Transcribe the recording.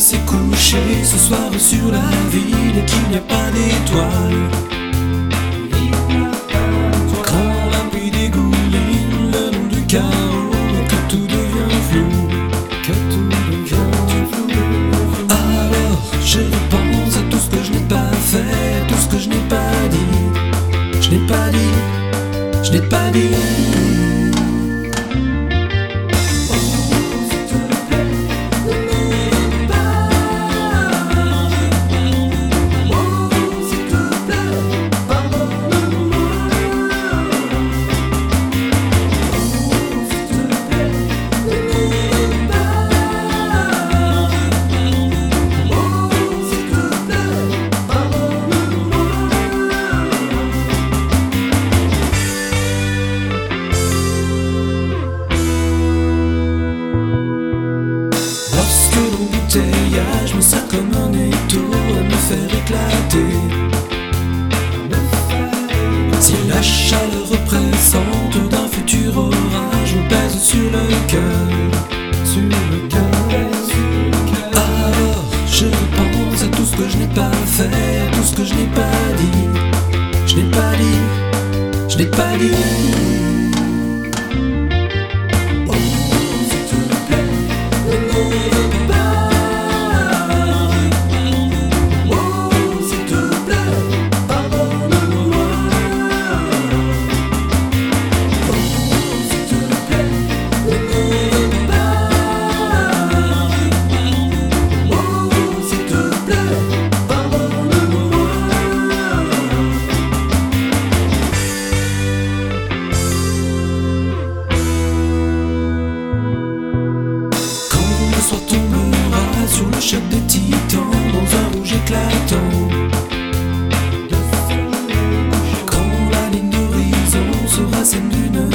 s'est couché ce soir sur la ville et qu'il n'y a pas d'étoiles. Quand la pluie dégouline le long du carreau fait, tout ce que je n'ai pas dit. Je n'ai pas dit, je n'ai pas dit. le choc de titan, dans un rouge éclatant. Quand la ligne d'horizon sera celle d'une